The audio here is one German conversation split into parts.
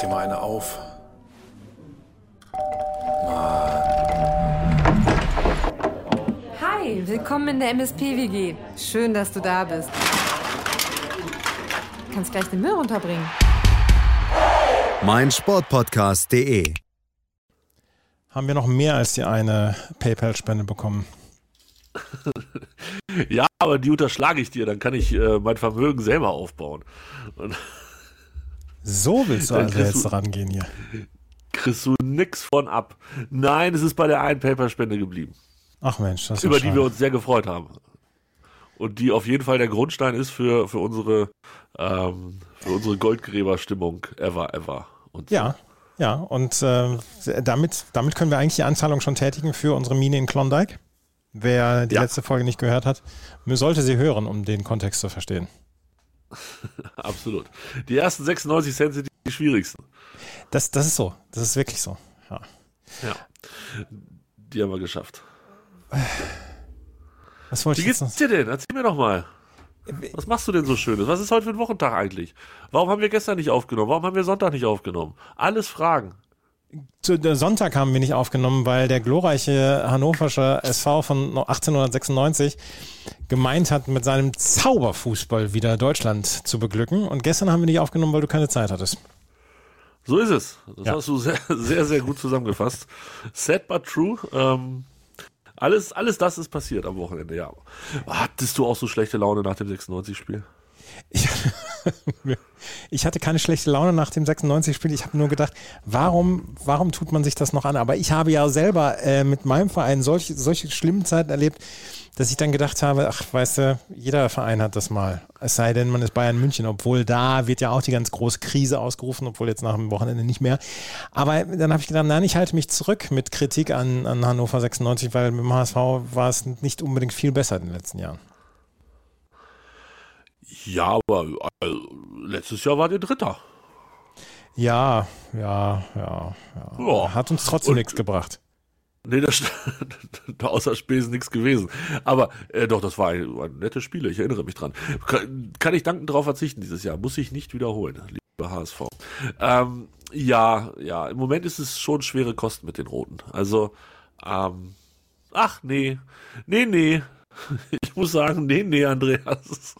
dir mal eine auf. Hi, willkommen in der MSP-WG. Schön, dass du da bist. Du kannst gleich den Müll runterbringen. mein Sportpodcast.de. Haben wir noch mehr als die eine PayPal-Spende bekommen? Ja, aber die unterschlage ich dir, dann kann ich äh, mein Vermögen selber aufbauen. Und So willst du also jetzt du- rangehen hier. kriegst du nix von ab. Nein, es ist bei der einen Paperspende geblieben, Ach Mensch, das ist über die schade. wir uns sehr gefreut haben. Und die auf jeden Fall der Grundstein ist für, für unsere, ähm, für unsere Goldgräberstimmung ever, ever. Und so. Ja, ja, und äh, damit, damit können wir eigentlich die Anzahlung schon tätigen für unsere Mine in Klondike. Wer die Ja. letzte Folge nicht gehört hat, sollte sie hören, um den Kontext zu verstehen. Absolut. Die ersten 96 Cent sind die schwierigsten. Das, das ist so. Das ist wirklich so. Ja. Ja. Die haben wir geschafft. Was wollte Wie ich geht's dir denn? Erzähl mir doch mal. Was machst du denn so Schönes? Was ist heute für ein Wochentag eigentlich? Warum haben wir gestern nicht aufgenommen? Warum haben wir Sonntag nicht aufgenommen? Alles Fragen. Zu, der Sonntag haben wir nicht aufgenommen, weil der glorreiche hannoversche SV von 1896 gemeint hat, mit seinem Zauberfußball wieder Deutschland zu beglücken. Und gestern haben wir nicht aufgenommen, weil du keine Zeit hattest. So ist es. Das Ja. hast du sehr, sehr, sehr gut zusammengefasst. Sad but true. Ähm, alles, alles das ist passiert am Wochenende, ja. Hattest du auch so schlechte Laune nach dem 96-Spiel? Ich, hatte keine schlechte Laune nach dem 96-Spiel. Ich habe nur gedacht, warum, warum tut man sich das noch an? Aber ich habe ja selber äh, mit meinem Verein solche, solche schlimmen Zeiten erlebt, dass ich dann gedacht habe, ach, weißt du, jeder Verein hat das mal. Es sei denn, man ist Bayern München, obwohl da wird ja auch die ganz große Krise ausgerufen, obwohl jetzt nach dem Wochenende nicht mehr. Aber dann habe ich gedacht, nein, ich halte mich zurück mit Kritik an, an Hannover 96, weil mit dem HSV war es nicht unbedingt viel besser in den letzten Jahren. Ja, aber äh, letztes Jahr war der Dritter. Ja, ja, ja, ja. Ja. Hat uns trotzdem Und- nichts gebracht. Nee, das, außer Spesen nichts gewesen. Aber äh, doch, das war ein, ein nettes Spiel, ich erinnere mich dran. Kann, kann ich dankend darauf verzichten dieses Jahr. Muss ich nicht wiederholen, lieber HSV. Ähm, ja, ja, im Moment ist es schon schwere Kosten mit den Roten. Also, ähm, ach nee, nee, nee. Ich muss sagen, nee, nee, Andreas.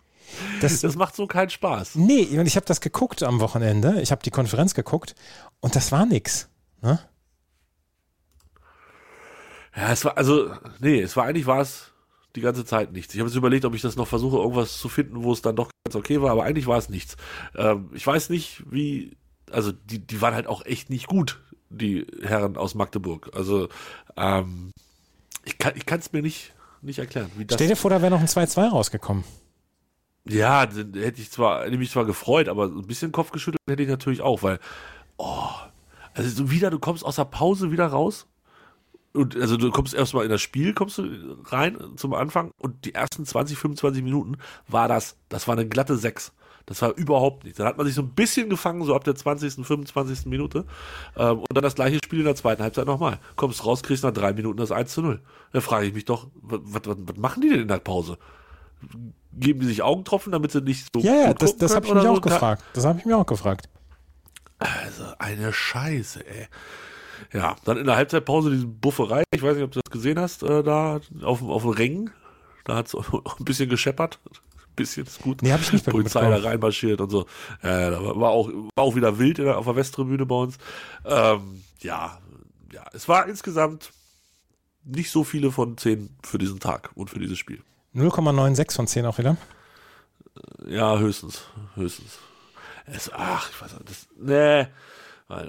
Das, Das macht so keinen Spaß. nee, und ich habe das geguckt am Wochenende. Ich habe die Konferenz geguckt und das war nix. Ne? Ja, es war, also, nee, es war eigentlich war es die ganze Zeit nichts. Ich habe jetzt überlegt, ob ich das noch versuche, irgendwas zu finden, wo es dann doch ganz okay war, aber eigentlich war es nichts. Ähm, ich weiß nicht, wie, also die, die waren halt auch echt nicht gut, die Herren aus Magdeburg. Also, ähm, ich kann ich es mir nicht, nicht erklären, wie das. Stell dir vor, da wäre noch ein 2-2 rausgekommen. Ja, dann hätte ich zwar, hätte mich zwar gefreut, aber ein bisschen Kopf geschüttelt hätte ich natürlich auch, weil, oh, also so wieder, du kommst aus der Pause wieder raus und also du kommst erstmal in das Spiel, kommst du rein zum Anfang und die ersten 20, 25 Minuten war das, das war eine glatte 6. Das war überhaupt nichts. Dann hat man sich so ein bisschen gefangen, so ab der 20., 25. Minute. Ähm, und dann das gleiche Spiel in der zweiten Halbzeit nochmal. Kommst raus, kriegst nach drei Minuten das 1 zu 0. Da frage ich mich doch, was machen die denn in der Pause? Geben die sich Augentropfen, damit sie nicht so Ja, ja, das, das habe ich mich oder auch so? gefragt. Das habe ich mir auch gefragt. Also eine Scheiße, ey. Ja, dann in der Halbzeitpause diese Bufferei, ich weiß nicht, ob du das gesehen hast, äh, da auf, auf dem Ring. Da hat es ein bisschen gescheppert. Ein bisschen ist gut. Nee, hab ich nicht Polizei da reinmarschiert und so. Äh, da war auch, war auch wieder wild der, auf der Westtribüne bei uns. Ähm, ja, ja, es war insgesamt nicht so viele von zehn für diesen Tag und für dieses Spiel. 0,96 von 10 auch wieder. Ja, höchstens, höchstens. Es, ach, ich weiß nicht, das, nee.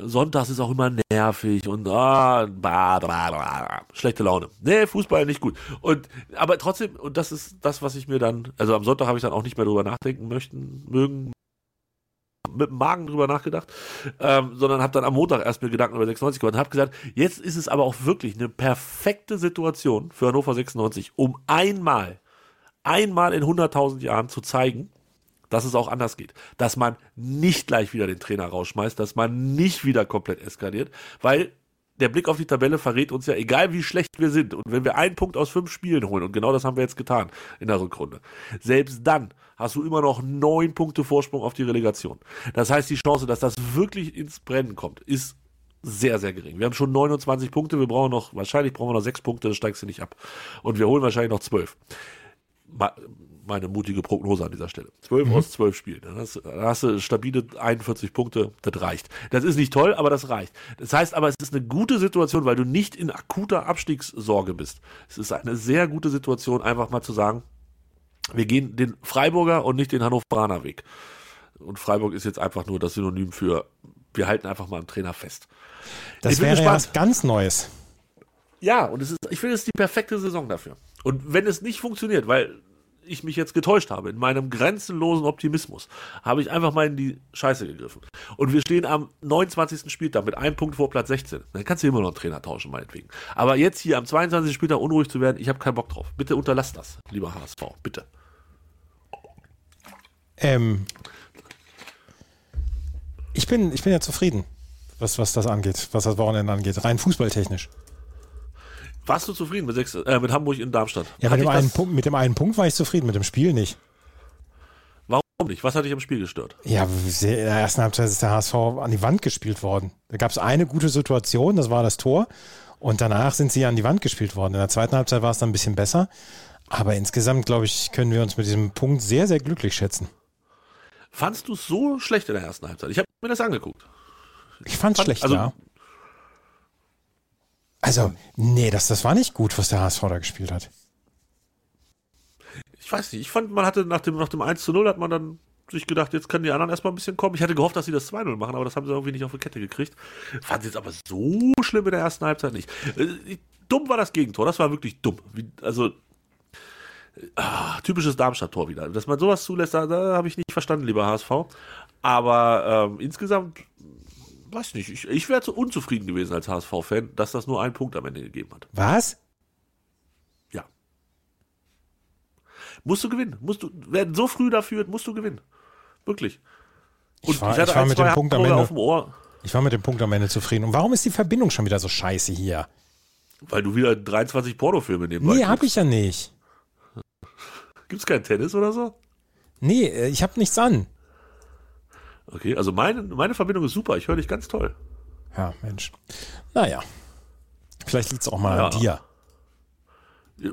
Sonntags ist auch immer nervig und ah, bla, bla, bla. schlechte Laune. Nee, Fußball nicht gut. Und aber trotzdem, und das ist das, was ich mir dann, also am Sonntag habe ich dann auch nicht mehr drüber nachdenken möchten, mögen, mit dem Magen drüber nachgedacht, ähm, sondern habe dann am Montag erst mir Gedanken über 96 gemacht und habe gesagt, jetzt ist es aber auch wirklich eine perfekte Situation für Hannover 96, um einmal, einmal in 100.000 Jahren zu zeigen, dass es auch anders geht. Dass man nicht gleich wieder den Trainer rausschmeißt, dass man nicht wieder komplett eskaliert, weil der Blick auf die Tabelle verrät uns ja, egal wie schlecht wir sind, und wenn wir einen Punkt aus fünf Spielen holen, und genau das haben wir jetzt getan in der Rückrunde, selbst dann hast du immer noch neun Punkte Vorsprung auf die Relegation. Das heißt, die Chance, dass das wirklich ins Brennen kommt, ist sehr, sehr gering. Wir haben schon 29 Punkte, wir brauchen noch, wahrscheinlich brauchen wir noch sechs Punkte, dann steigst du nicht ab. Und wir holen wahrscheinlich noch zwölf meine mutige Prognose an dieser Stelle. 12 mhm. aus 12 Spielen. Dann hast, dann hast, du stabile 41 Punkte, das reicht. Das ist nicht toll, aber das reicht. Das heißt aber, es ist eine gute Situation, weil du nicht in akuter Abstiegssorge bist. Es ist eine sehr gute Situation, einfach mal zu sagen, wir gehen den Freiburger und nicht den Hannoveraner Weg. Und Freiburg ist jetzt einfach nur das Synonym für, wir halten einfach mal am Trainer fest. Das wäre ja was ganz Neues. Ja, und es ist, ich finde, es ist die perfekte Saison dafür. Und wenn es nicht funktioniert, weil ich mich jetzt getäuscht habe, in meinem grenzenlosen Optimismus, habe ich einfach mal in die Scheiße gegriffen. Und wir stehen am 29. Spieltag mit einem Punkt vor Platz 16. Dann kannst du immer noch einen Trainer tauschen, meinetwegen. Aber jetzt hier am 22. Spieltag unruhig zu werden, ich habe keinen Bock drauf. Bitte unterlass das, lieber HSV. Bitte. Ähm, ich bin, ich bin ja zufrieden, was, was das angeht, was das Wochenende angeht, rein fußballtechnisch. Warst du zufrieden mit, sechs, äh, mit Hamburg in Darmstadt? Ja, mit dem, einen Punkt, mit dem einen Punkt war ich zufrieden, mit dem Spiel nicht. Warum nicht? Was hat dich am Spiel gestört? Ja, in der ersten Halbzeit ist der HSV an die Wand gespielt worden. Da gab es eine gute Situation, das war das Tor. Und danach sind sie an die Wand gespielt worden. In der zweiten Halbzeit war es dann ein bisschen besser. Aber insgesamt, glaube ich, können wir uns mit diesem Punkt sehr, sehr glücklich schätzen. Fandst du es so schlecht in der ersten Halbzeit? Ich habe mir das angeguckt. Ich fand es schlecht, also, ja. Also, nee, das, das war nicht gut, was der HSV da gespielt hat. Ich weiß nicht, ich fand, man hatte nach dem, nach dem 1 zu 0 hat man dann sich gedacht, jetzt können die anderen erstmal ein bisschen kommen. Ich hatte gehofft, dass sie das 2-0 machen, aber das haben sie irgendwie nicht auf die Kette gekriegt. Fand jetzt aber so schlimm in der ersten Halbzeit nicht. Äh, dumm war das Gegentor, das war wirklich dumm. Wie, also, ah, typisches Darmstadt-Tor wieder. Dass man sowas zulässt, da, da habe ich nicht verstanden, lieber HSV. Aber ähm, insgesamt weiß nicht, ich, ich wäre zu unzufrieden gewesen als HSV-Fan, dass das nur einen Punkt am Ende gegeben hat. Was? Ja. Musst du gewinnen. Musst du, werden so früh dafür, musst du gewinnen. Wirklich. Und ich war, ich ich war mit dem Punkt am Ende, auf dem Ohr. Ich war mit dem Punkt am Ende zufrieden. Und warum ist die Verbindung schon wieder so scheiße hier? Weil du wieder 23 Pornofilme nebenbei Nee, hab ich ja nicht. Gibt's kein Tennis oder so? Nee, äh, ich hab nichts an. Okay, also meine, meine Verbindung ist super. Ich höre dich ganz toll. Ja, Mensch. Naja. Vielleicht liegt es auch mal ja. an dir.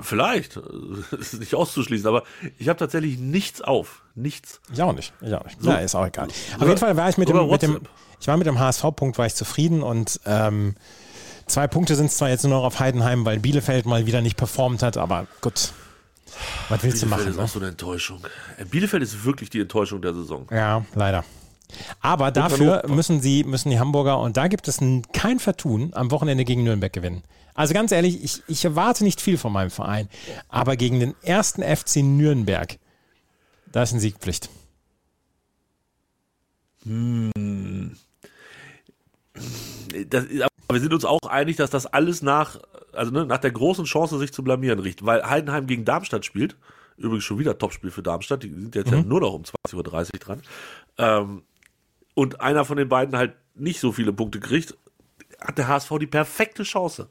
Vielleicht. Das ist nicht auszuschließen, aber ich habe tatsächlich nichts auf. Nichts. Ich auch nicht. Ich auch nicht. So. Ja, ist auch egal. Auf jeden Fall war ich mit dem, mit dem, ich war mit dem HSV-Punkt, war ich zufrieden und ähm, zwei Punkte sind es zwar jetzt nur noch auf Heidenheim, weil Bielefeld mal wieder nicht performt hat, aber gut. Was willst Bielefeld du machen? Bielefeld ist ne? auch so eine Enttäuschung. Bielefeld ist wirklich die Enttäuschung der Saison. Ja, leider. Aber dafür müssen sie, müssen die Hamburger, und da gibt es kein Vertun, am Wochenende gegen Nürnberg gewinnen. Also ganz ehrlich, ich, ich erwarte nicht viel von meinem Verein, aber gegen den ersten FC Nürnberg, da ist eine Siegpflicht. Hm. Das, aber wir sind uns auch einig, dass das alles nach, also ne, nach der großen Chance, sich zu blamieren riecht, weil Heidenheim gegen Darmstadt spielt. Übrigens schon wieder Topspiel für Darmstadt, die sind jetzt mhm. ja nur noch um 20.30 Uhr dran. Ähm, und einer von den beiden halt nicht so viele Punkte kriegt, hat der HSV die perfekte Chance.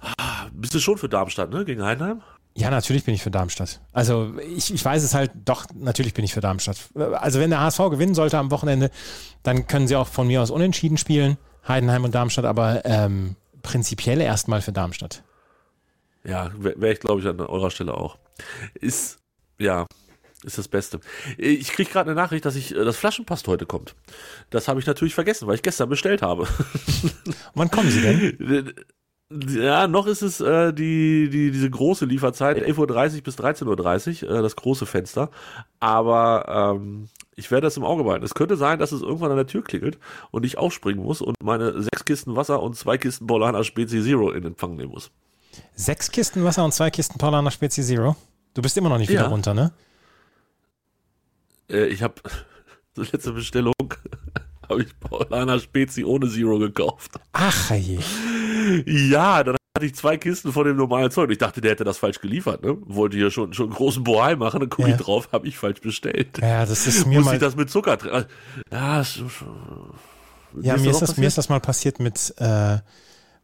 Ah, bist du schon für Darmstadt, ne? Gegen Heinheim? Ja, natürlich bin ich für Darmstadt. Also ich, ich weiß es halt, doch, natürlich bin ich für Darmstadt. Also wenn der HSV gewinnen sollte am Wochenende, dann können sie auch von mir aus unentschieden spielen, Heidenheim und Darmstadt, aber ähm, prinzipiell erstmal für Darmstadt. Ja, wäre wär ich, glaube ich, an eurer Stelle auch. Ist, ja, ist das Beste. Ich kriege gerade eine Nachricht, dass ich äh, das Flaschenpost heute kommt. Das habe ich natürlich vergessen, weil ich gestern bestellt habe. Wann kommen Sie denn? Ja, noch ist es äh, die, die, diese große Lieferzeit, 11.30 Uhr bis 13.30 Uhr, äh, das große Fenster. Aber ähm, ich werde das im Auge behalten. Es könnte sein, dass es irgendwann an der Tür klingelt und ich aufspringen muss und meine sechs Kisten Wasser und zwei Kisten Paulaner Spezi Zero in Empfang nehmen muss. Sechs Kisten Wasser und zwei Kisten Paulaner Spezi Zero? Du bist immer noch nicht wieder ja. runter, ne? Äh, ich habe zur letzte Bestellung habe ich Paulaner Spezi ohne Zero gekauft. Ach je. Ja, dann hatte ich zwei Kisten von dem normalen Zeug. Ich dachte, der hätte das falsch geliefert. Ne? Wollte hier schon, schon einen großen Bohai machen, dann gucke ja. ich drauf, habe ich falsch bestellt. Ja, das ist mir Muss mal... ich das mit Zucker drin? Ja, Ja, mir ist, das, mir ist das mal passiert mit, äh,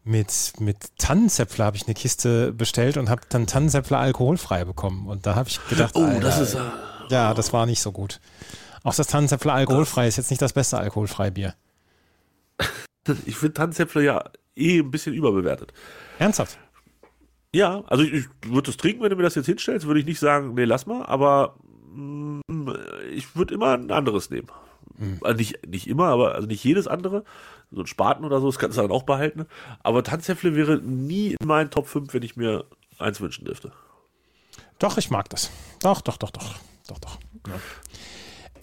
mit, mit Tannenzäpfler habe ich eine Kiste bestellt und habe dann Tannenzäpfler alkoholfrei bekommen. Und da habe ich gedacht, Oh, Alter, das ist. Ja, das war nicht so gut. Auch das Tannenzäpfler alkoholfrei ist jetzt nicht das beste alkoholfreie Bier. Ich finde Tannenzäpfle ja eh ein bisschen überbewertet. Ernsthaft? Ja, also ich, ich würde es trinken, wenn du mir das jetzt hinstellst, würde ich nicht sagen, nee, lass mal, aber mm, ich würde immer ein anderes nehmen. Also nicht, nicht immer, aber also nicht jedes andere. So ein Spaten oder so, das kannst du dann auch behalten. Aber Tanzäpfle wäre nie in meinen Top 5, wenn ich mir eins wünschen dürfte. Doch, ich mag das. Doch, doch, doch, doch. Doch, doch. Ja.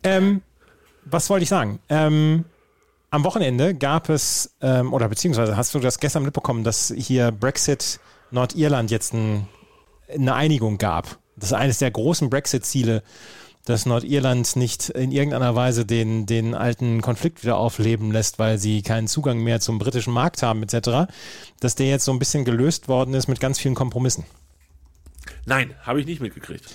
Ähm, was wollte ich sagen? Ähm, am Wochenende gab es, ähm, oder beziehungsweise hast du das gestern mitbekommen, dass hier Brexit Nordirland jetzt ein, eine Einigung gab. Das ist eines der großen Brexit-Ziele, dass Nordirland nicht in irgendeiner Weise den, den alten Konflikt wieder aufleben lässt, weil sie keinen Zugang mehr zum britischen Markt haben, etc., dass der jetzt so ein bisschen gelöst worden ist mit ganz vielen Kompromissen. Nein, habe ich nicht mitgekriegt.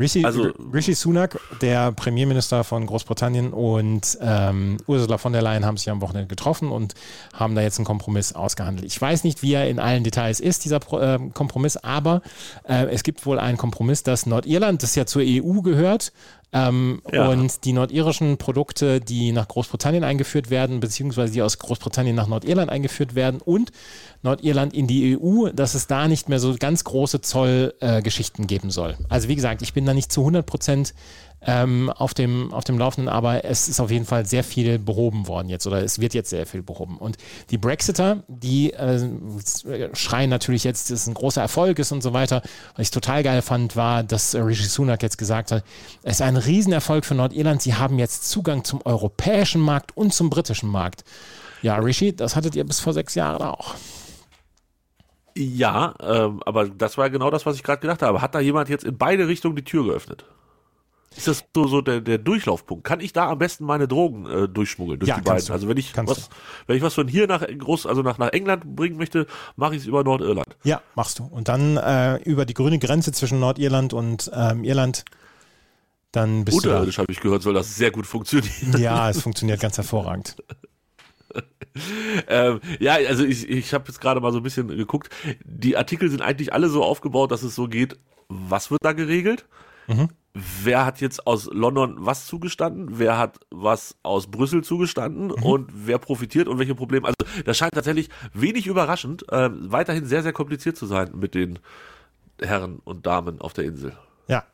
Rishi, Also- Rishi Sunak, der Premierminister von Großbritannien und ähm, Ursula von der Leyen haben sich am Wochenende getroffen und haben da jetzt einen Kompromiss ausgehandelt. Ich weiß nicht, wie er in allen Details ist, dieser Pro, äh, Kompromiss, aber äh, es gibt wohl einen Kompromiss, dass Nordirland, das ja zur EU gehört, ähm, Ja. und die nordirischen Produkte, die nach Großbritannien eingeführt werden, beziehungsweise die aus Großbritannien nach Nordirland eingeführt werden und Nordirland in die EU, dass es da nicht mehr so ganz große Zollgeschichten äh, geben soll. Also wie gesagt, ich bin da nicht zu 100 Prozent ähm, auf, dem, auf dem Laufenden, aber es ist auf jeden Fall sehr viel behoben worden jetzt oder es wird jetzt sehr viel behoben. Und die Brexiter, die äh, schreien natürlich jetzt, dass es ein großer Erfolg ist und so weiter. Was ich total geil fand, war, dass äh, Rishi Sunak jetzt gesagt hat, es ist ein Riesenerfolg für Nordirland. Sie haben jetzt Zugang zum europäischen Markt und zum britischen Markt. Ja, Rishi, das hattet ihr bis vor sechs Jahren auch. Ja, ähm, aber das war genau das, was ich gerade gedacht habe. Hat da jemand jetzt in beide Richtungen die Tür geöffnet? Ist das so, so der, der Durchlaufpunkt? Kann ich da am besten meine Drogen äh, durchschmuggeln durch Ja, die kannst beiden? du. Also wenn ich Kannst was, wenn ich was von hier nach Groß, also nach, nach England bringen möchte, mache ich es über Nordirland. Ja, machst du. Und dann äh, über die grüne Grenze zwischen Nordirland und ähm, Irland, dann bist Unterirdisch habe ich gehört, soll das sehr gut funktionieren. du. Ja, es funktioniert ganz hervorragend. ähm, ja, also ich, ich habe jetzt gerade mal so ein bisschen geguckt. Die Artikel sind eigentlich alle so aufgebaut, dass es so geht, was wird da geregelt? Mhm. Wer hat jetzt aus London was zugestanden? Wer hat was aus Brüssel zugestanden? Mhm. Und wer profitiert und welche Probleme? Also das scheint tatsächlich wenig überraschend, äh, weiterhin sehr, sehr kompliziert zu sein mit den Herren und Damen auf der Insel. Ja.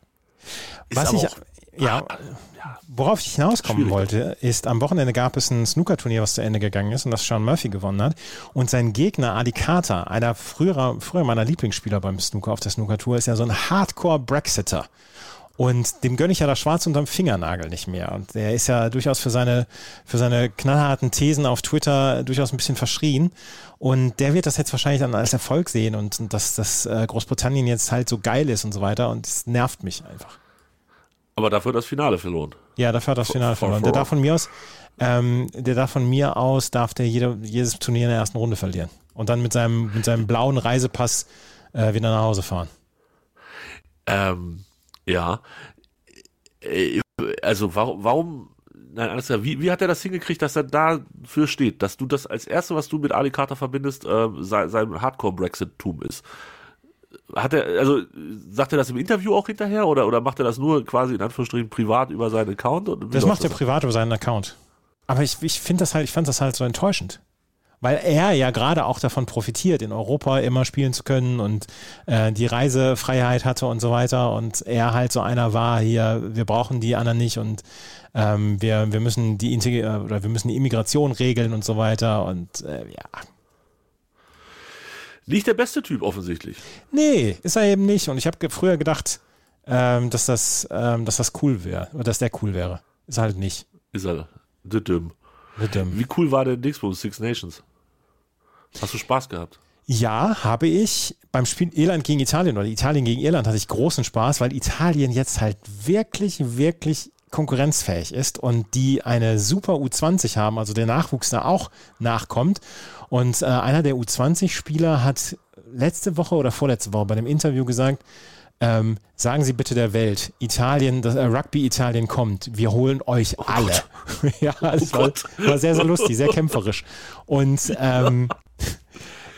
Ist Was ich, auch- ja, worauf ich hinauskommen Schwierig. wollte, ist, am Wochenende gab es ein Snookerturnier, was zu Ende gegangen ist und das Sean Murphy gewonnen hat. Und sein Gegner, Adi Carter, einer früherer, früher meiner Lieblingsspieler beim Snooker auf der Snooker-Tour, ist ja so ein Hardcore-Brexiter. Und dem gönne ich ja das Schwarz unterm Fingernagel nicht mehr. Und der ist ja durchaus für seine, für seine knallharten Thesen auf Twitter durchaus ein bisschen verschrien. Und der wird das jetzt wahrscheinlich dann als Erfolg sehen und, und dass, dass äh, Großbritannien jetzt halt so geil ist und so weiter. Und es nervt mich einfach. Aber dafür das Finale verloren. Ja, dafür hat er das Finale verloren. Der darf von mir aus, ähm, der darf von mir aus, darf der jede, jedes Turnier in der ersten Runde verlieren. Und dann mit seinem, mit seinem blauen Reisepass äh, wieder nach Hause fahren. Ähm, ja. Äh, Also warum, warum, nein, alles klar, wie, wie hat er das hingekriegt, dass er dafür steht, dass du das als erste, was du mit Ali Carter verbindest, äh, sein, sein Hardcore-Brexit-Tum ist? Hat er, also sagt er das im Interview auch hinterher oder, oder macht er das nur quasi in Anführungsstrichen privat über seinen Account? Das macht er privat über seinen Account. Aber ich, ich finde das halt, ich fand das halt so enttäuschend. Weil er ja gerade auch davon profitiert, in Europa immer spielen zu können und äh, die Reisefreiheit hatte und so weiter. Und er halt so einer war hier, wir brauchen die anderen nicht und ähm, wir, wir müssen die Integ äh, oder wir müssen die Immigration regeln und so weiter. Und äh, ja. Nicht der beste Typ offensichtlich. Nee, ist er eben nicht. Und ich habe früher gedacht, ähm, dass das, ähm, dass das cool wäre, oder dass der cool wäre. Ist halt nicht. Ist er. Mit dem. Wie cool war der Dingsbums Six Nations? Hast du Spaß gehabt? Ja, habe ich beim Spiel Irland gegen Italien oder Italien gegen Irland hatte ich großen Spaß, weil Italien jetzt halt wirklich, wirklich konkurrenzfähig ist und die eine super U20 haben, also der Nachwuchs da auch nachkommt. Und äh, einer der U20-Spieler hat letzte Woche oder vorletzte Woche bei dem Interview gesagt, Ähm, sagen Sie bitte der Welt, Italien, das, äh, Rugby Italien kommt, wir holen euch alle. ja, es war, war, sehr, sehr lustig, sehr kämpferisch. Und ähm,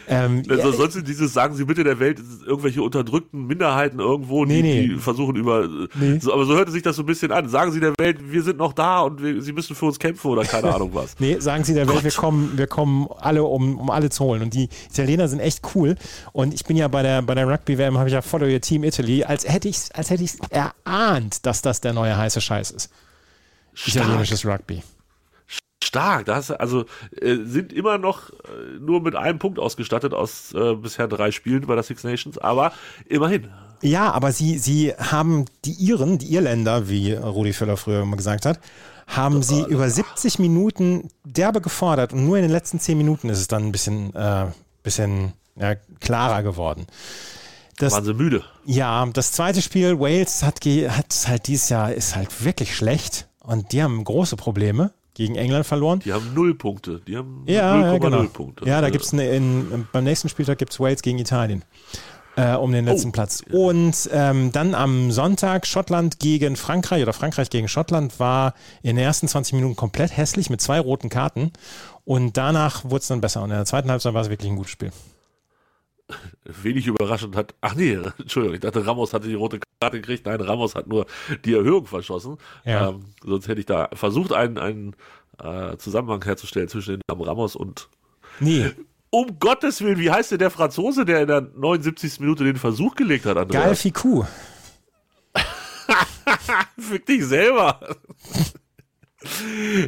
ähm, also sonst ja, dieses sagen Sie bitte der Welt irgendwelche unterdrückten Minderheiten irgendwo, die, nee, nee. die versuchen über. Nee. So, aber so hörte sich das so ein bisschen an. Sagen Sie der Welt, wir sind noch da und wir, Sie müssen für uns kämpfen oder keine Ahnung was. nee, sagen Sie der Gott. Welt, wir kommen, wir kommen alle, um, um alle zu holen. Und die Italiener sind echt cool. Und ich bin ja bei der bei der Rugby WM habe ich ja Follow Your Team Italy, als hätte ich als hätte ich erahnt, dass das der neue heiße Scheiß ist. Stark. Italienisches Rugby stark. Das also äh, sind immer noch äh, nur mit einem Punkt ausgestattet aus äh, bisher drei Spielen bei der Six Nations, aber immerhin. Ja, aber sie, sie haben die Iren, die Irländer, wie Rudi Völler früher immer gesagt hat, haben sie über 70 Minuten derbe gefordert und nur in den letzten 10 Minuten ist es dann ein bisschen, äh, bisschen ja, klarer geworden. Das, waren sie müde. Ja, das zweite Spiel, Wales hat, hat halt dieses Jahr, ist halt wirklich schlecht und die haben große Probleme gegen England verloren. Die haben null Punkte. Die haben ja, 0,0 ja, genau. Punkte. Ja, da gibt es beim nächsten Spieltag gibt es Wales gegen Italien. Äh, um den letzten oh. Platz. Und ähm, dann am Sonntag Schottland gegen Frankreich oder Frankreich gegen Schottland war in den ersten 20 Minuten komplett hässlich mit zwei roten Karten. Und danach wurde es dann besser. Und in der zweiten Halbzeit war es wirklich ein gutes Spiel wenig überraschend hat, ach nee, Entschuldigung, ich dachte, Ramos hatte die rote Karte gekriegt. Nein, Ramos hat nur die Erhöhung verschossen. Ja. Ähm, sonst hätte ich da versucht, einen, einen äh, Zusammenhang herzustellen zwischen den Namen Ramos und. Nee. Um Gottes Willen, wie heißt denn der Franzose, der in der 79. Minute den Versuch gelegt hat, Andreas? Geil Ficou. Fick dich selber.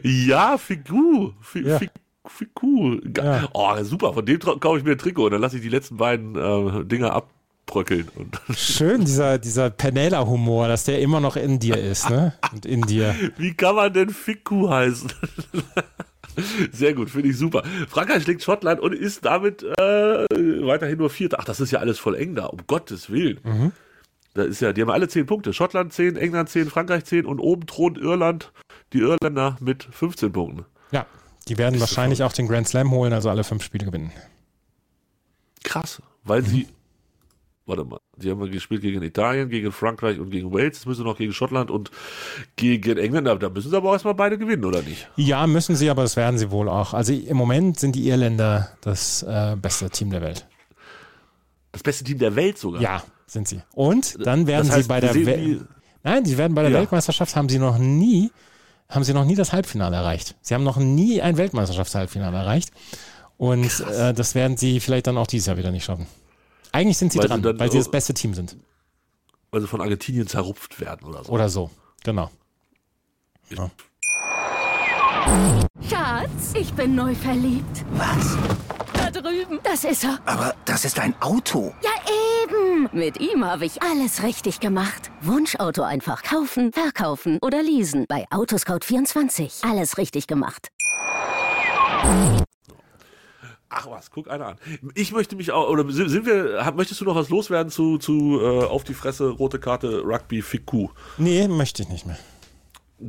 ja, Figu. F ja. Cool. Ja. Oh, super. Von dem kaufe ich mir ein Trikot und dann lasse ich die letzten beiden äh, Dinger abbröckeln. Schön, dieser, dieser Penela-Humor, dass der immer noch in dir ist, ne? Und in dir. Wie kann man denn Fiku heißen? Sehr gut, finde ich super. Frankreich schlägt Schottland und ist damit äh, weiterhin nur Vierter. Ach, das ist ja alles voll eng da, um Gottes Willen. Mhm. Da ist ja, die haben alle zehn Punkte. Schottland 10, England 10, Frankreich 10 und oben thront Irland, die Irländer mit 15 Punkten. Ja, die werden wahrscheinlich auch den Grand Slam holen, also alle fünf Spiele gewinnen. Krass, weil mhm. sie, warte mal, die haben gespielt gegen Italien, gegen Frankreich und gegen Wales, jetzt müssen sie noch gegen Schottland und gegen England, da müssen sie aber auch erstmal beide gewinnen, oder nicht? Ja, müssen sie, aber das werden sie wohl auch. Also im Moment sind die Irländer das äh, beste Team der Welt. Das beste Team der Welt sogar? Ja, sind sie. Und dann werden das heißt, sie bei der Welt. Nein, sie werden bei der ja. Weltmeisterschaft haben sie noch nie haben sie noch nie das Halbfinale erreicht. Sie haben noch nie ein Weltmeisterschaftshalbfinale erreicht. Und äh, das werden sie vielleicht dann auch dieses Jahr wieder nicht schaffen. Eigentlich sind sie weil dran, sie weil sie das beste Team sind. Weil sie von Argentinien zerrupft werden oder so. Oder so, genau. Ja. Schatz, ich bin neu verliebt. Was? Da drüben. Das ist er. Aber das ist ein Auto. Ja, eben. Mit ihm habe ich alles richtig gemacht. Wunschauto einfach kaufen, verkaufen oder leasen. Bei Autoscout24. Alles richtig gemacht. Ach was, guck einer an. Ich möchte mich auch, oder sind wir, möchtest du noch was loswerden zu, zu äh, auf die Fresse, rote Karte, Rugby, Fiku? Nee, möchte ich nicht mehr.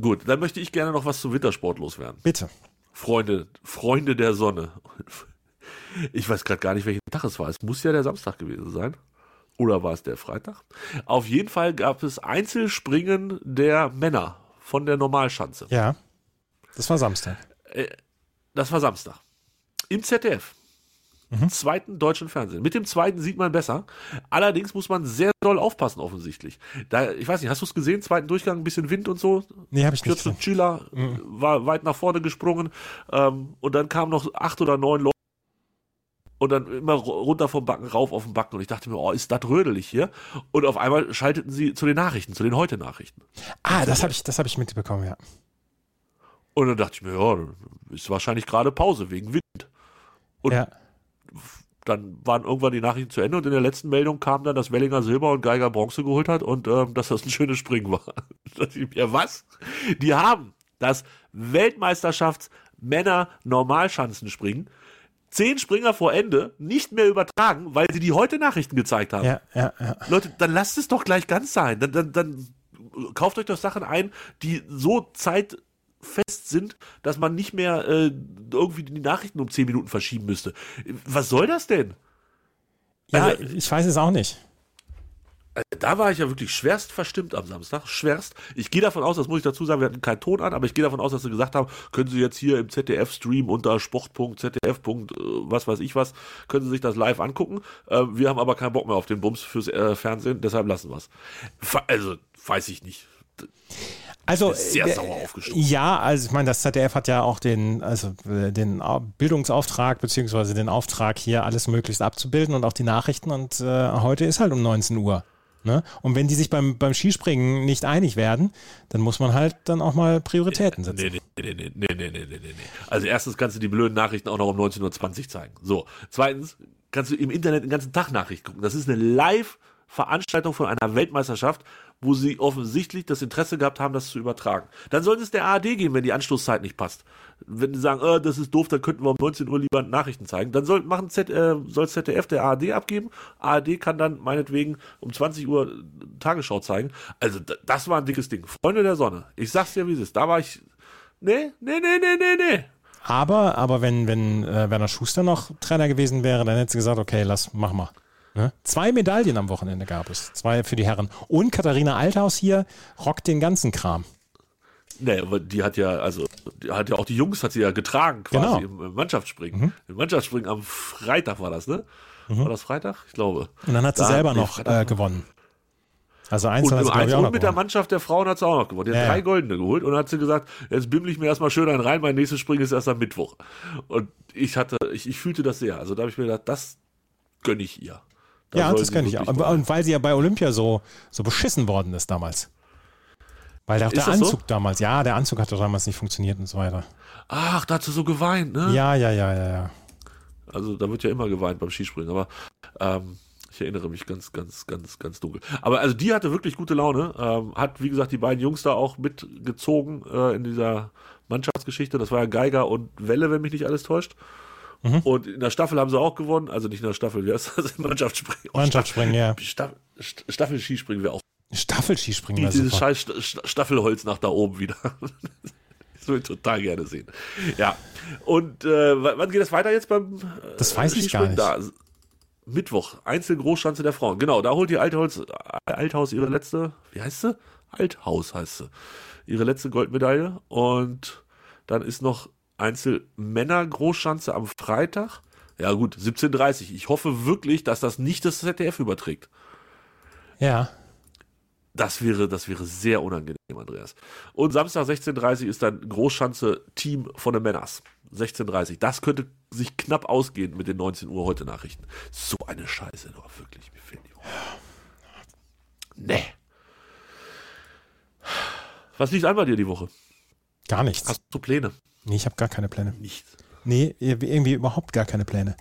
Gut, dann möchte ich gerne noch was zum Wintersport loswerden. Bitte. Freunde, Freunde der Sonne. Ich weiß gerade gar nicht, welchen Tag es war. Es muss ja der Samstag gewesen sein. Oder war es der Freitag? Auf jeden Fall gab es Einzelspringen der Männer von der Normalschanze. Ja. Das war Samstag. Äh, das war Samstag. Im ZDF. Mhm. Zweiten deutschen Fernsehen. Mit dem zweiten sieht man besser. Allerdings muss man sehr doll aufpassen, offensichtlich. Da, ich weiß nicht, hast du es gesehen? Zweiten Durchgang, ein bisschen Wind und so. Nee, habe ich nicht. Gesehen. Chila mhm. war weit nach vorne gesprungen. Ähm, und dann kamen noch acht oder neun Leute und dann immer runter vom Backen, rauf auf den Backen. Und ich dachte mir, oh, ist das rödelig hier? Und auf einmal schalteten sie zu den Nachrichten, zu den Heute-Nachrichten. Ah, das habe ich, das hab ich mitbekommen, ja. Und dann dachte ich mir, ja, ist wahrscheinlich gerade Pause wegen Wind. Und ja. dann waren irgendwann die Nachrichten zu Ende und in der letzten Meldung kam dann, dass Wellinger Silber und Geiger Bronze geholt hat und ähm, dass das ein schönes Springen war. da dachte ich mir, was? Die haben das Weltmeisterschafts Männer Normalschanzenspringen zehn Springer vor Ende nicht mehr übertragen, weil sie die heute Nachrichten gezeigt haben. Ja, ja, ja. Leute, dann lasst es doch gleich ganz sein. Dann, dann, dann kauft euch doch Sachen ein, die so zeitfest sind, dass man nicht mehr äh, irgendwie die Nachrichten um zehn Minuten verschieben müsste. Was soll das denn? Ja, also, ich weiß es auch nicht. Äh, da war ich ja wirklich schwerst verstimmt am Samstag. Schwerst. Ich gehe davon aus, das muss ich dazu sagen, wir hatten keinen Ton an, aber ich gehe davon aus, dass sie gesagt haben, können Sie jetzt hier im ZDF-Stream unter Sport.zdf. Äh, was weiß ich was, können Sie sich das live angucken. Äh, wir haben aber keinen Bock mehr auf den Bums fürs äh, Fernsehen, deshalb lassen wir es. Also, weiß ich nicht. Also sehr äh, sauer aufgestoßen. Ja, also ich meine, das ZDF hat ja auch den, also den Bildungsauftrag beziehungsweise den Auftrag hier alles möglichst abzubilden und auch die Nachrichten und äh, heute ist halt um 19 Uhr. Ne? Und wenn die sich beim, beim Skispringen nicht einig werden, dann muss man halt dann auch mal Prioritäten setzen. Nee, nee, nee, nee, nee, nee, nee, nee. Also erstens kannst du die blöden Nachrichten auch noch um 19.20 Uhr zeigen. So. Zweitens kannst du im Internet den ganzen Tag Nachrichten gucken. Das ist eine Live- Veranstaltung von einer Weltmeisterschaft, wo sie offensichtlich das Interesse gehabt haben, das zu übertragen. Dann sollte es der ARD geben, wenn die Anschlusszeit nicht passt. Wenn die sagen, äh, das ist doof, dann könnten wir um 19 Uhr lieber Nachrichten zeigen. Dann soll, machen Z, äh, soll ZDF der ARD abgeben. ARD kann dann meinetwegen um 20 Uhr Tagesschau zeigen. Also das war ein dickes Ding. Freunde der Sonne. Ich sag's dir, wie es ist. Da war ich. Nee, nee, nee, nee, nee, nee. Aber, aber wenn, wenn äh, Werner Schuster noch Trainer gewesen wäre, dann hätte sie gesagt, okay, lass, mach mal. Ne? Zwei Medaillen am Wochenende gab es. Zwei für die Herren. Und Katharina Althaus hier rockt den ganzen Kram. Nee, aber die hat ja, also, die hat ja auch die Jungs hat sie ja getragen quasi Genau. im Mannschaftsspringen. Mhm. Im Mannschaftsspringen am Freitag war das, ne? War das Freitag? Ich glaube. Und dann hat sie Da- selber noch äh, gewonnen. Also Und, Einzel hat sie, auch und mit der gewonnen. Mannschaft der Frauen hat sie auch noch gewonnen. Die hat Ja, drei. Goldene geholt und hat sie gesagt, jetzt bimmel ich mir erstmal schön einen rein, mein nächstes Springen ist erst am Mittwoch. Und ich hatte, ich, ich fühlte das sehr. Also da habe ich mir gedacht, das gönne ich ihr. Da Ja, das kann ich auch. Und weil sie ja bei Olympia so, so beschissen worden ist damals. Weil der, der das so? Anzug damals, ja, der Anzug hat doch damals nicht funktioniert und so weiter. Ach, da hat sie so geweint, ne? Ja, ja, ja, ja, ja. Also da wird ja immer geweint beim Skispringen, aber ähm, ich erinnere mich ganz, ganz, ganz, ganz dunkel. Aber also die hatte wirklich gute Laune, ähm, hat wie gesagt die beiden Jungs da auch mitgezogen äh, in dieser Mannschaftsgeschichte. Das war ja Geiger und Welle, wenn mich nicht alles täuscht. Mhm. Und in der Staffel haben sie auch gewonnen, also nicht in der Staffel, wie heißt das? Mannschaftsspringen. Mannschaftsspringen, ja. Staffel, St- Staffel-Skispringen wäre auch Staffelskispringen die, dieses scheiß Sta- Sta- Staffelholz nach da oben wieder. Das würde ich total gerne sehen. Ja. Und äh, wann geht das weiter jetzt beim äh, Das weiß ich gar Skispringen? Da, Mittwoch, Einzelgroßschanze der Frauen. Genau, da holt die Althaus, Althaus ihre letzte, wie heißt sie? Althaus heißt sie. Ihre letzte Goldmedaille. Und dann ist noch Einzel-Männer Großschanze am Freitag. Ja gut, 17.30 Ich hoffe wirklich, dass das nicht das ZDF überträgt. Ja. Das wäre, das wäre sehr unangenehm, Andreas. Und Samstag 16.30 ist dann Großschanze Team von den Männers. 16.30 Das könnte sich knapp ausgehen mit den 19 Uhr heute Nachrichten. So eine Scheiße, doch wirklich. Mir fehlen die. Nee. Was liegt an bei dir die Woche? Gar nichts. Hast du Pläne? Nee, ich habe gar keine Pläne. Nichts. Nee, irgendwie überhaupt gar keine Pläne.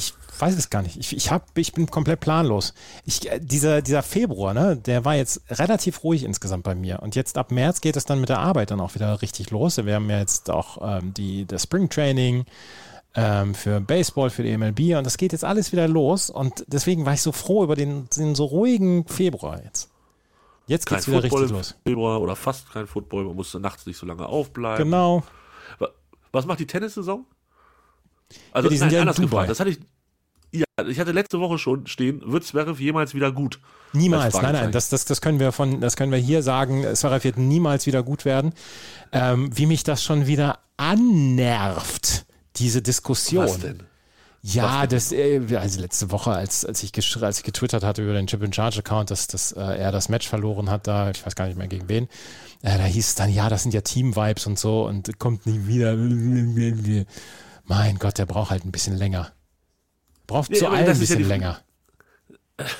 Ich weiß es gar nicht. Ich, ich, hab, ich bin komplett planlos. Ich, äh, dieser, dieser Februar, ne, der war jetzt relativ ruhig insgesamt bei mir. Und jetzt ab März geht es dann mit der Arbeit dann auch wieder richtig los. Wir haben ja jetzt auch ähm, die, das Spring Training ähm, für Baseball, für die MLB und das geht jetzt alles wieder los. Und deswegen war ich so froh über den, den so ruhigen Februar jetzt. Jetzt Kein geht's wieder Football richtig los. Februar oder fast kein Football. Man musste nachts nicht so lange aufbleiben. Genau. Wa- Was macht die Tennissaison? Also, Ja, die sind nein, ja anders Dubai. gefragt. Das hatte ich. Ja, ich hatte letzte Woche schon stehen, wird Zverev jemals wieder gut? Niemals, Als nein, nein, das, das, das können wir von, das können wir hier sagen. Zverev wird niemals wieder gut werden. Ähm, wie mich das schon wieder annervt, diese Diskussion. Was denn? Ja, das, äh, also letzte Woche, als, als, ich als ich getwittert hatte über den Chip in Charge Account, dass, dass äh, er das Match verloren hat, da, ich weiß gar nicht mehr gegen wen, äh, da hieß es dann, ja, das sind ja Team-Vibes und so und kommt nie wieder. Mein Gott, der braucht halt ein bisschen länger. Braucht Nee, zu allem ein ja bisschen die- länger.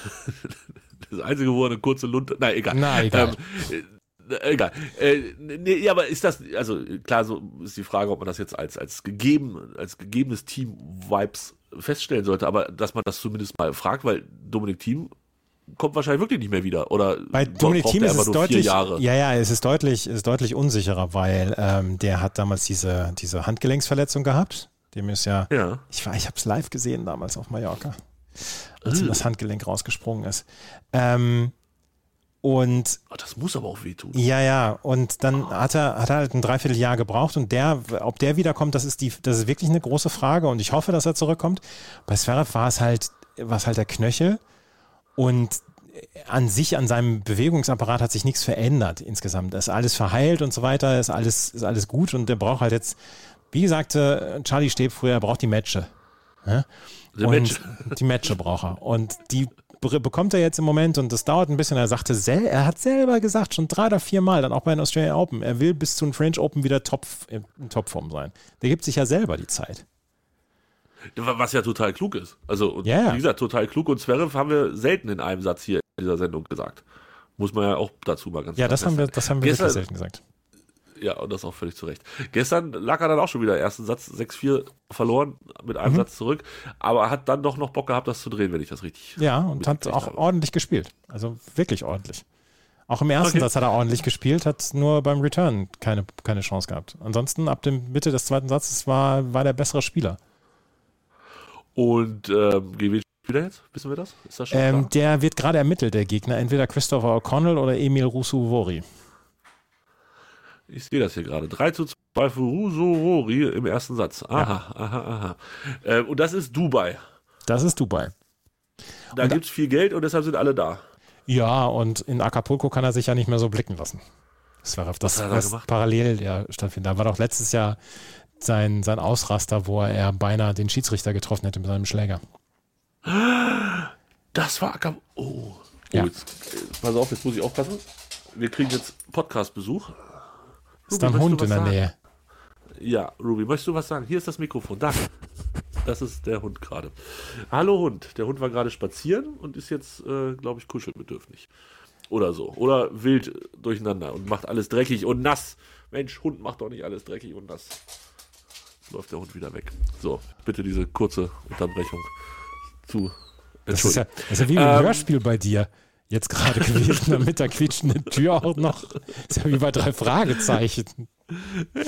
Das einzige, wo er eine kurze Lunte. Na, egal. Na, egal. Ähm, äh, egal. Äh, nee, ja, aber ist das, also klar, so ist die Frage, ob man das jetzt als, als gegeben, als gegebenes Team-Vibes feststellen sollte, aber dass man das zumindest mal fragt, weil Dominik Thiem kommt wahrscheinlich wirklich nicht mehr wieder. Oder Bei Dominik Thiem ist aber es deutlich, ja, ja, es ist deutlich, es ist deutlich unsicherer, weil ähm, der hat damals diese, diese Handgelenksverletzung gehabt. Dem ist ja, Ja. ich war, ich habe es live gesehen damals auf Mallorca, als ihm Äh. das Handgelenk rausgesprungen ist. Ähm, und Ah, Das muss aber auch wehtun. ja, ja, und dann hat er, hat er halt ein Dreivierteljahr gebraucht und der, ob der wiederkommt, das ist die, das ist wirklich eine große Frage und ich hoffe, dass er zurückkommt. Bei Zverev war es halt, war es halt der Knöchel und an sich, an seinem Bewegungsapparat hat sich nichts verändert insgesamt. Das ist alles verheilt und so weiter, ist alles, ist alles gut und der braucht halt jetzt, wie gesagt, äh, Charlie Steb früher, er braucht die Matche. Ja? Die und Matche. Die Matche braucht er. Und die be- bekommt er jetzt im Moment und das dauert ein bisschen. Er sagte, sel er hat selber gesagt, schon drei oder vier Mal, dann auch bei den Australian Open, er will bis zu den French Open wieder top, in Topform sein. Der gibt sich ja selber die Zeit. Was ja total klug ist. Also, ja. wie gesagt, total klug. Und Zverev haben wir selten in einem Satz hier in dieser Sendung gesagt. Muss man ja auch dazu mal ganz Ja, klar das haben wir, das haben wir Gestern- wirklich selten gesagt. Ja, und das auch völlig zu Recht. Gestern lag er dann auch schon wieder ersten Satz 6-4 verloren, mit Mhm. einem Satz zurück, aber hat dann doch noch Bock gehabt, das zu drehen, wenn ich das richtig. Ja, und hat auch habe. ordentlich gespielt. Also wirklich ordentlich. Auch im ersten Okay. Satz hat er ordentlich gespielt, hat nur beim Return keine, keine Chance gehabt. Ansonsten ab der Mitte des zweiten Satzes war, war der bessere Spieler. Und ähm, gegen wen spielt er jetzt? Wissen wir das? Ist das schon Ähm, der wird gerade ermittelt, der Gegner. Entweder Christopher O'Connell oder Emil Rusuvori. Ich sehe das hier gerade. 3 zu 2 für Rusorori im ersten Satz. Aha, aha, aha. Ähm, und das ist Dubai. Das ist Dubai. Da gibt es viel Geld und deshalb sind alle da. Ja, und in Acapulco kann er sich ja nicht mehr so blicken lassen. Das war das, hat er da was gemacht? parallel ja stattfindet. Da war doch letztes Jahr sein, sein Ausraster, wo er beinahe den Schiedsrichter getroffen hätte mit seinem Schläger. Das war Acap Oh. oh Ja. jetzt, äh, pass auf, jetzt muss ich aufpassen. Wir kriegen jetzt Podcast-Besuch. Ist da ein Hund in der sagen? Nähe? Ja, Ruby, möchtest du was sagen? Hier ist das Mikrofon. Danke. Das ist der Hund gerade. Hallo Hund. Der Hund war gerade spazieren und ist jetzt, äh, glaube ich, kuschelbedürftig. Oder so. Oder wild durcheinander und macht alles dreckig und nass. Mensch, Hund macht doch nicht alles dreckig und nass. Läuft der Hund wieder weg. So, bitte diese kurze Unterbrechung zu Das ist ja, das ist ja wie ein Ähm, Hörspiel bei dir. Jetzt gerade gewesen, mit der quietschenden Tür auch noch. ist ja wie bei drei Fragezeichen.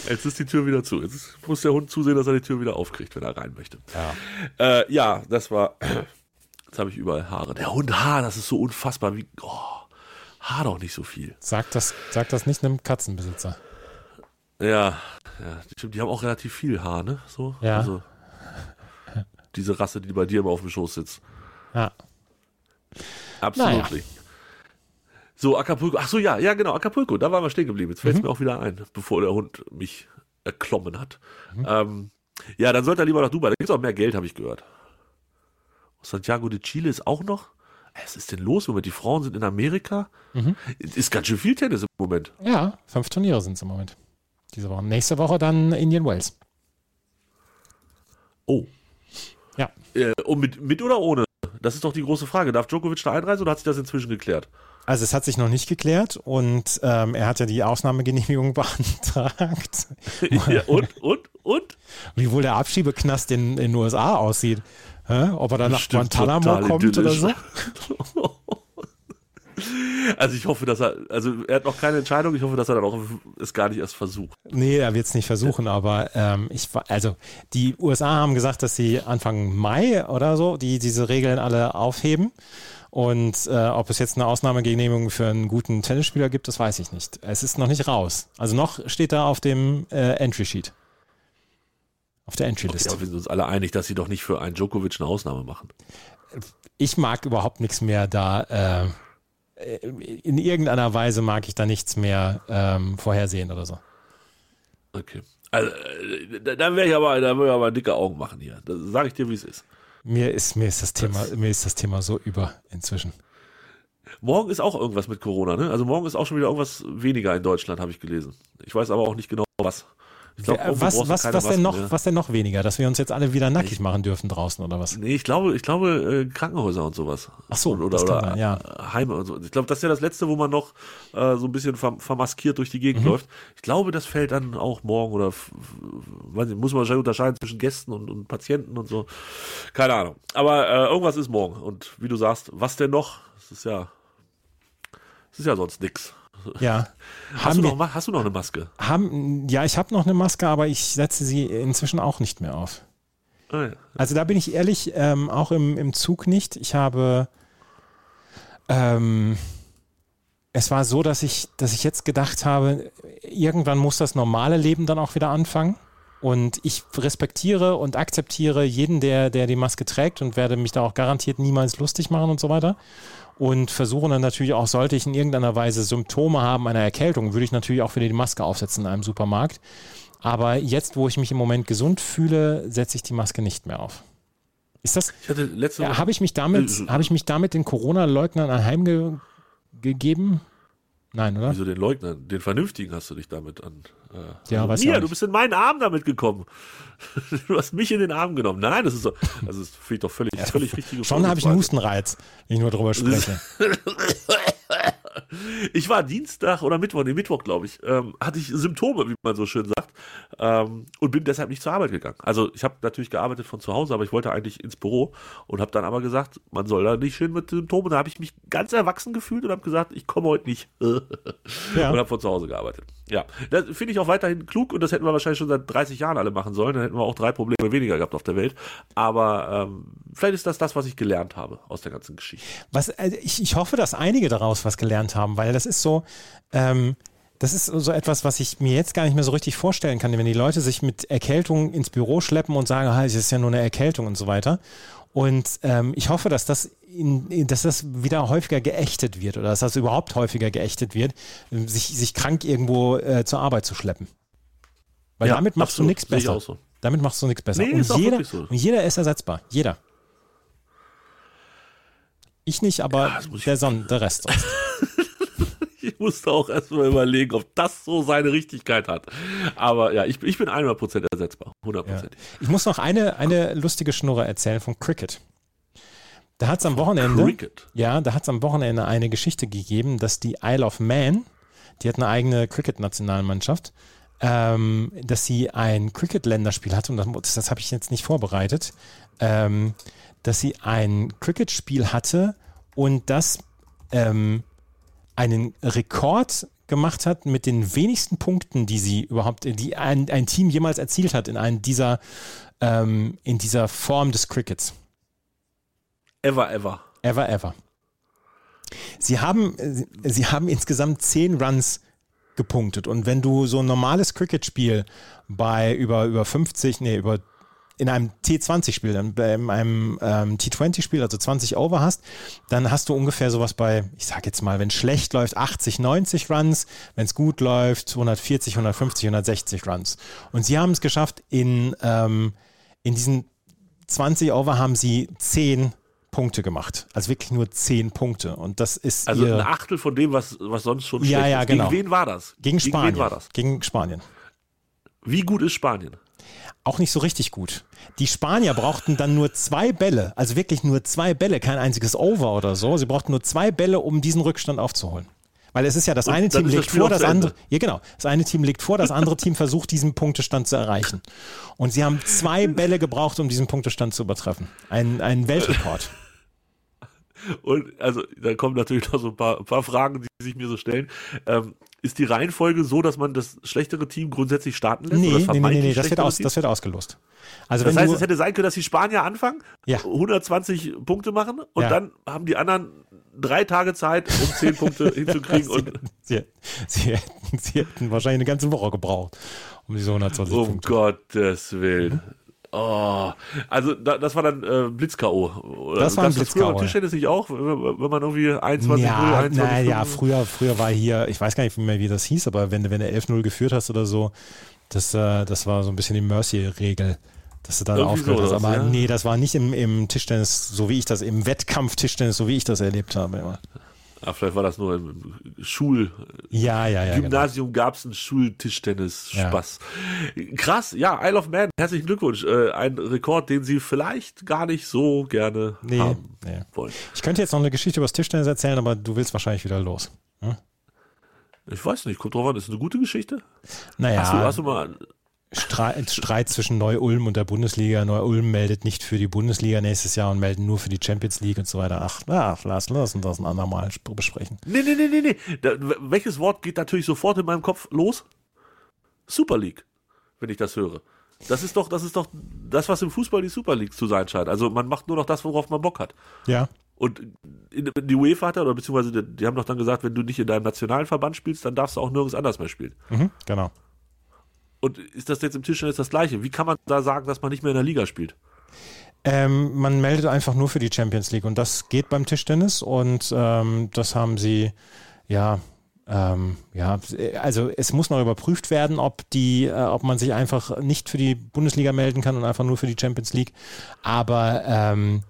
Jetzt ist die Tür wieder zu. Jetzt muss der Hund zusehen, dass er die Tür wieder aufkriegt, wenn er rein möchte. Ja. Äh, ja, das war. Jetzt habe ich überall Haare. Der Hund Haar, das ist so unfassbar wie. Oh, Haar doch nicht so viel. Sag das, sag das nicht einem Katzenbesitzer. Ja, ja, stimmt. Die haben auch relativ viel Haar, ne? So. Ja. Also, diese Rasse, die bei dir immer auf dem Schoß sitzt. Ja. Absolut Naja. So, Acapulco. Ach so, ja, ja, genau, Acapulco. Da waren wir stehen geblieben. Jetzt fällt es Mhm. mir auch wieder ein, bevor der Hund mich erklommen hat. Ähm, ja, dann sollte er lieber nach Dubai. Da gibt es auch mehr Geld, habe ich gehört. Santiago de Chile ist auch noch. Was ist denn los? Moment, die Frauen sind in Amerika. Mhm. Ist ganz schön viel Tennis im Moment. Ja, fünf Turniere sind es im Moment. Diese Woche. Nächste Woche dann Indian Wells. Oh. Ja. Äh, und mit, mit oder ohne? Das ist doch die große Frage. Darf Djokovic da einreisen oder hat sich das inzwischen geklärt? Also es hat sich noch nicht geklärt und ähm, er hat ja die Ausnahmegenehmigung beantragt. ja, und, und, und? Wie wohl der Abschiebeknast in den USA aussieht. Hä? Ob er dann nach Guantanamo kommt oder so? Also ich hoffe, dass er, also er hat noch keine Entscheidung, ich hoffe, dass er dann auch es gar nicht erst versucht. Nee, er wird es nicht versuchen, aber ähm, ich also die USA haben gesagt, dass sie Anfang Mai oder so die diese Regeln alle aufheben. Und äh, ob es jetzt eine Ausnahmegenehmigung für einen guten Tennisspieler gibt, das weiß ich nicht. Es ist noch nicht raus. Also noch steht da auf dem äh, Entry Sheet. Auf der Entry Ja, List. aber wir sind uns alle einig, dass sie doch nicht für einen Djokovic eine Ausnahme machen. ich mag überhaupt nichts mehr da. Äh, in irgendeiner Weise mag ich da nichts mehr ähm, vorhersehen oder so. Okay. Also, äh, da- dann wäre ich aber, da ich aber dicke Augen machen hier. Das sage ich dir, wie es ist. Mir ist, mir ist das Thema, mir ist das Thema so über inzwischen. Morgen ist auch irgendwas mit Corona, ne? Also morgen ist auch schon wieder irgendwas weniger in Deutschland, habe ich gelesen. Ich weiß aber auch nicht genau was. Ich glaub, was, was, was, denn noch, mehr. was denn noch weniger? Dass wir uns jetzt alle wieder nackig machen dürfen draußen oder was? Nee, ich glaube, ich glaube äh, Krankenhäuser und sowas. Ach so, oder, das kann oder sein, ja. äh, Heime und so. Ich glaube, das ist ja das letzte, wo man noch äh, so ein bisschen verm vermaskiert durch die Mhm. Gegend läuft. Ich glaube, das fällt dann auch morgen oder weiß nicht, muss man wahrscheinlich unterscheiden zwischen Gästen und, und Patienten und so. Keine Ahnung. Aber äh, irgendwas ist morgen. Und wie du sagst, was denn noch? Es ist ja, es ist ja sonst nix. Ja. Hast du, wir, noch, hast du noch eine Maske? haben, ja, ich habe noch eine Maske, aber ich setze sie inzwischen auch nicht mehr auf. Ah, ja. Also da bin ich ehrlich, ähm, auch im, im Zug nicht. Ich habe, ähm, es war so, dass ich, dass ich jetzt gedacht habe, irgendwann muss das normale Leben dann auch wieder anfangen. Und ich respektiere und akzeptiere jeden, der, der die Maske trägt und werde mich da auch garantiert niemals lustig machen und so weiter. Und versuche dann natürlich auch, sollte ich in irgendeiner Weise Symptome haben einer Erkältung, würde ich natürlich auch wieder die Maske aufsetzen in einem Supermarkt. Aber jetzt, wo ich mich im Moment gesund fühle, setze ich die Maske nicht mehr auf. Ist das? Ich hatte letzte Ja, habe ich mich damit, Äh, habe ich mich damit den Corona-Leugnern anheimgegeben? Nein, oder? Wieso den Leugner? Den Vernünftigen hast du dich damit an. Äh, Ja, weiß auch du bist in meinen Arm damit gekommen. Du hast mich in den Arm genommen. Nein, das ist so. Das ist finde ich doch völlig, völlig richtige Schon habe ich einen. Hustenreiz, wenn ich nur drüber spreche. Ich war Dienstag oder Mittwoch, nee, Mittwoch, glaube ich, ähm, hatte ich Symptome, wie man so schön sagt, ähm, und bin deshalb nicht zur Arbeit gegangen. Also ich habe natürlich gearbeitet von zu Hause, aber ich wollte eigentlich ins Büro und habe dann aber gesagt, man soll da nicht schön mit Symptomen. Da habe ich mich ganz erwachsen gefühlt und habe gesagt, ich komme heute nicht. Ja. Und habe von zu Hause gearbeitet. Ja, das finde ich auch weiterhin klug und das hätten wir wahrscheinlich schon seit 30 Jahren alle machen sollen. Dann hätten wir auch drei Probleme weniger gehabt auf der Welt. Aber ähm, vielleicht ist das das, was ich gelernt habe aus der ganzen Geschichte. Was, also ich, ich hoffe, dass einige daraus was gelernt haben, weil das ist so, ähm, das ist so etwas, was ich mir jetzt gar nicht mehr so richtig vorstellen kann, wenn die Leute sich mit Erkältung ins Büro schleppen und sagen, ah, es ist ja nur eine Erkältung und so weiter. Und ähm, ich hoffe, dass das, in, dass das wieder häufiger geächtet wird oder dass das überhaupt häufiger geächtet wird, sich, sich krank irgendwo äh, zur Arbeit zu schleppen. Weil Ja, damit machst absolut. du nichts besser. so. Damit machst du nichts besser. Nee, und, ist auch jeder, wirklich so. und jeder ist ersetzbar. Jeder. Ich nicht, aber ich- der, Son der Rest. Ich musste auch erstmal überlegen, ob das so seine Richtigkeit hat. Aber ja, ich, ich bin 100% ersetzbar. 100%. Ja. Ich muss noch eine, eine lustige Schnurre erzählen von Cricket. Da hat es am Wochenende, Cricket. ja, da hat es am Wochenende eine Geschichte gegeben, dass die Isle of Man, die hat eine eigene Cricket-Nationalmannschaft, ähm, dass sie ein Cricket-Länderspiel hatte, und das, das habe ich jetzt nicht vorbereitet, ähm, dass sie ein Cricket-Spiel hatte und das ähm, einen Rekord gemacht hat mit den wenigsten Punkten, die sie überhaupt, die ein, ein Team jemals erzielt hat in einem dieser, ähm, in dieser Form des Crickets. Ever, ever. Ever, ever. Sie haben, sie, sie haben insgesamt zehn Runs gepunktet. Und wenn du so ein normales Cricket-Spiel bei über, über 50, nee, über in einem T20-Spiel, dann bei einem ähm, T20-Spiel, also 20 Over hast, dann hast du ungefähr sowas bei, ich sag jetzt mal, wenn es schlecht läuft, 80, 90 Runs, wenn es gut läuft, 140, 150, 160 Runs. Und sie haben es geschafft, in, ähm, in diesen 20 Over haben sie 10 Punkte gemacht. Also wirklich nur 10 Punkte. Und das ist Also ein Achtel von dem, was, was sonst schon Ja, schlecht ja, ist. genau. Gegen wen war das? gegen Spanien. wen war das? Gegen Spanien. Wie gut ist Spanien? Auch nicht so richtig gut. Die Spanier brauchten dann nur zwei Bälle, also wirklich nur zwei Bälle, kein einziges Over oder so. Sie brauchten nur zwei Bälle, um diesen Rückstand aufzuholen. Weil es ist ja, das Und eine Team legt vor, das andere, ja genau, das eine Team legt vor, das andere Team versucht, diesen Punktestand zu erreichen. Und sie haben zwei Bälle gebraucht, um diesen Punktestand zu übertreffen. Ein, ein Weltrekord. Und also, da kommen natürlich noch so ein paar, ein paar Fragen, die sich mir so stellen. Ähm, ist die Reihenfolge so, dass man das schlechtere Team grundsätzlich starten lässt? Nee, nee, nee, nee, das, wird aus, das wird ausgelost. Also Das heißt, du, es hätte sein können, dass die Spanier anfangen, Ja. 120 Punkte machen und Ja. dann haben die anderen drei Tage Zeit, um 10 Punkte hinzukriegen. sie, Und sie, sie, hätten, sie hätten wahrscheinlich eine ganze Woche gebraucht, um diese 120 um Punkte. Gottes Willen. Oh, also da, das war dann äh, Blitz-K.O. Das war ein Blitz-K.O., Tischtennis nicht auch, wenn, man irgendwie 21 Ja, 21 na, ja, früher, früher war hier, ich weiß gar nicht mehr, wie das hieß, aber wenn, du- wenn du 11-0 geführt hast oder so, das, äh, das war so ein bisschen die Mercy-Regel, dass du dann Irgendwie aufgehört hast. Aber ja. nee, das war nicht im, im Tischtennis, so wie ich das, im Wettkampf-Tischtennis, so wie ich das erlebt habe. Immer. Ah, vielleicht war das nur im Schul, Ja, ja, ja. Genau. Gymnasium gab es einen Schultischtennis-Spaß. Krass, ja, Isle of Man, herzlichen Glückwunsch. Äh, ein Rekord, den Sie vielleicht gar nicht so gerne Nee, haben nee. wollen. Ich könnte jetzt noch eine Geschichte über das Tischtennis erzählen, aber du willst wahrscheinlich wieder los. Ich weiß nicht, kommt drauf an, ist eine gute Geschichte? Naja, Hast, du, hast du mal. Streit, Streit zwischen Neu-Ulm und der Bundesliga. Neu-Ulm meldet nicht für die Bundesliga nächstes Jahr und melden nur für die Champions League und so weiter. Ach, ach lass, lass uns das ein andermal sp- besprechen. Nee, nee, nee, nee, nee. Da, welches Wort geht natürlich sofort in meinem Kopf los? Super League, wenn ich das höre. Das ist doch, das ist doch das, was im Fußball die Super League zu sein scheint. Also man macht nur noch das, worauf man Bock hat. Ja, Und die UEFA hat ja, oder beziehungsweise die, die haben doch dann gesagt, wenn du nicht in deinem nationalen Verband spielst, dann darfst du auch nirgends anders mehr spielen. mhm, genau. Und ist das jetzt im Tischtennis das Gleiche? Wie kann man da sagen, dass man nicht mehr in der Liga spielt? Ähm, man meldet einfach nur für die Champions League und das geht beim Tischtennis und ähm, das haben sie, ja, ähm, ja, also es muss noch überprüft werden, ob die, äh, ob man sich einfach nicht für die Bundesliga melden kann und einfach nur für die Champions League. Aber ähm,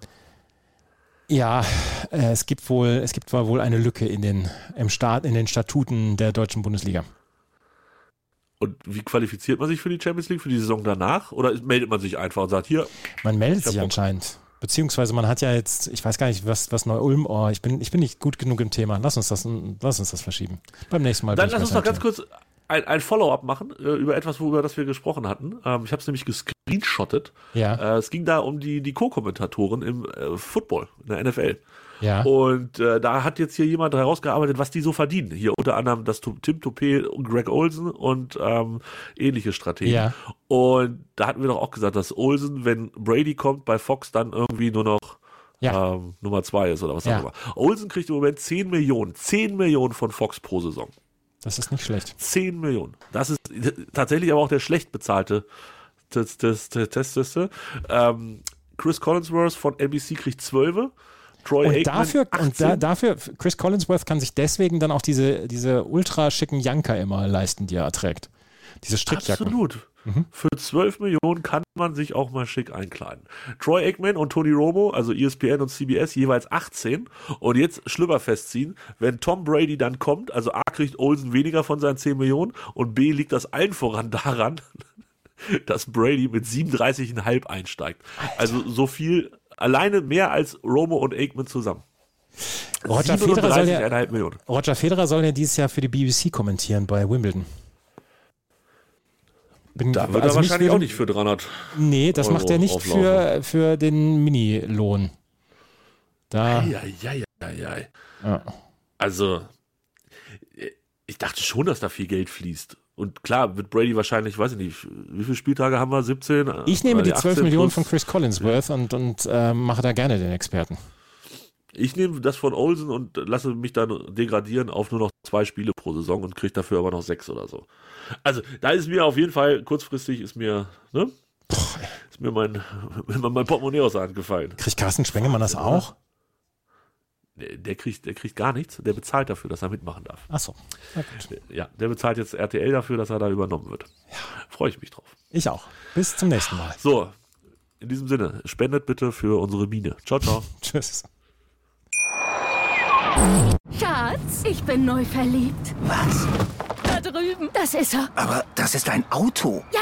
ja, äh, es gibt wohl, es gibt wohl eine Lücke in den, im Staat, in den Statuten der deutschen Bundesliga. Und wie qualifiziert man sich für die Champions League für die Saison danach? Oder meldet man sich einfach und sagt, hier. Man meldet sich anscheinend. Beziehungsweise man hat ja jetzt, ich weiß gar nicht, was, was Neu-Ulm, oh, ich bin, ich bin nicht gut genug im Thema. Lass uns das, lass uns das verschieben. Beim nächsten Mal. Dann lass uns noch ganz kurz ein, ein Follow-up machen äh, über etwas, worüber das wir gesprochen hatten. Ähm, ich habe es nämlich gescreenshottet. Ja. Äh, es ging da um die, die Co-Kommentatoren im äh, Football, in der NFL. Ja. Und äh, da hat jetzt hier jemand herausgearbeitet, was die so verdienen. Hier unter anderem das Tim Toupé und Greg Olsen und ähm, ähnliche Strategen. Ja. Und da hatten wir doch auch gesagt, dass Olsen, wenn Brady kommt bei Fox, dann irgendwie nur noch Ja. ähm, Nummer zwei ist oder was Ja. auch immer. Olsen kriegt im Moment 10 Millionen, 10 Millionen von Fox pro Saison. Das ist nicht schlecht. 10 Millionen. Das ist tatsächlich aber auch der schlecht bezahlte Test. Ähm, Chris Collinsworth von NBC kriegt 12. Troy Und Aikman dafür, 18. und da, dafür, Chris Collinsworth kann sich deswegen dann auch diese, diese ultra schicken Janker immer leisten, die er trägt. Diese Strickjacken. Absolut. Für 12 Millionen kann man sich auch mal schick einkleiden. Troy Aikman und Tony Romo, also ESPN und CBS, jeweils 18. Und jetzt Schlüpper festziehen, wenn Tom Brady dann kommt, also A kriegt Olsen weniger von seinen 10 Millionen und B liegt das allen voran daran, dass Brady mit 37,5 einsteigt. Also so viel, alleine mehr als Romo und Aikman zusammen. Roger Federer, soll ja, 37,5 Millionen. Roger Federer soll ja dieses Jahr für die BBC kommentieren bei Wimbledon. Bin, Da wird also er wahrscheinlich auch nicht für 300. Nee, das Euro macht er nicht auflaufen. für, für den Minilohn. Da, Ja, ja, ja, ja, ja. ja. Also, ich dachte schon, dass da viel Geld fließt. Und klar, wird Brady wahrscheinlich, weiß ich nicht, wie viele Spieltage haben wir? 17? Ich nehme die 12 18 Millionen plus? von Chris Collinsworth und, und äh, mache da gerne den Experten. Ich nehme das von Olsen und lasse mich dann degradieren auf nur noch zwei Spiele pro Saison und kriege dafür aber noch sechs oder so. Also, da ist mir auf jeden Fall, kurzfristig ist mir, ne? Ist mir mein, mein Portemonnaie aus der Hand gefallen. Kriegt Carsten Spengemann das auch? Der, kriegt, der kriegt gar nichts, der bezahlt dafür, dass er mitmachen darf. Achso, na gut. Ja, der bezahlt jetzt RTL dafür, dass er da übernommen wird. Freue ich mich drauf. Ich auch. Bis zum nächsten Mal. So, in diesem Sinne, spendet bitte für unsere Mine. Ciao, ciao. Tschüss. Schatz, ich bin neu verliebt. Was? Da drüben. Das ist er. Aber das ist ein Auto. Ja,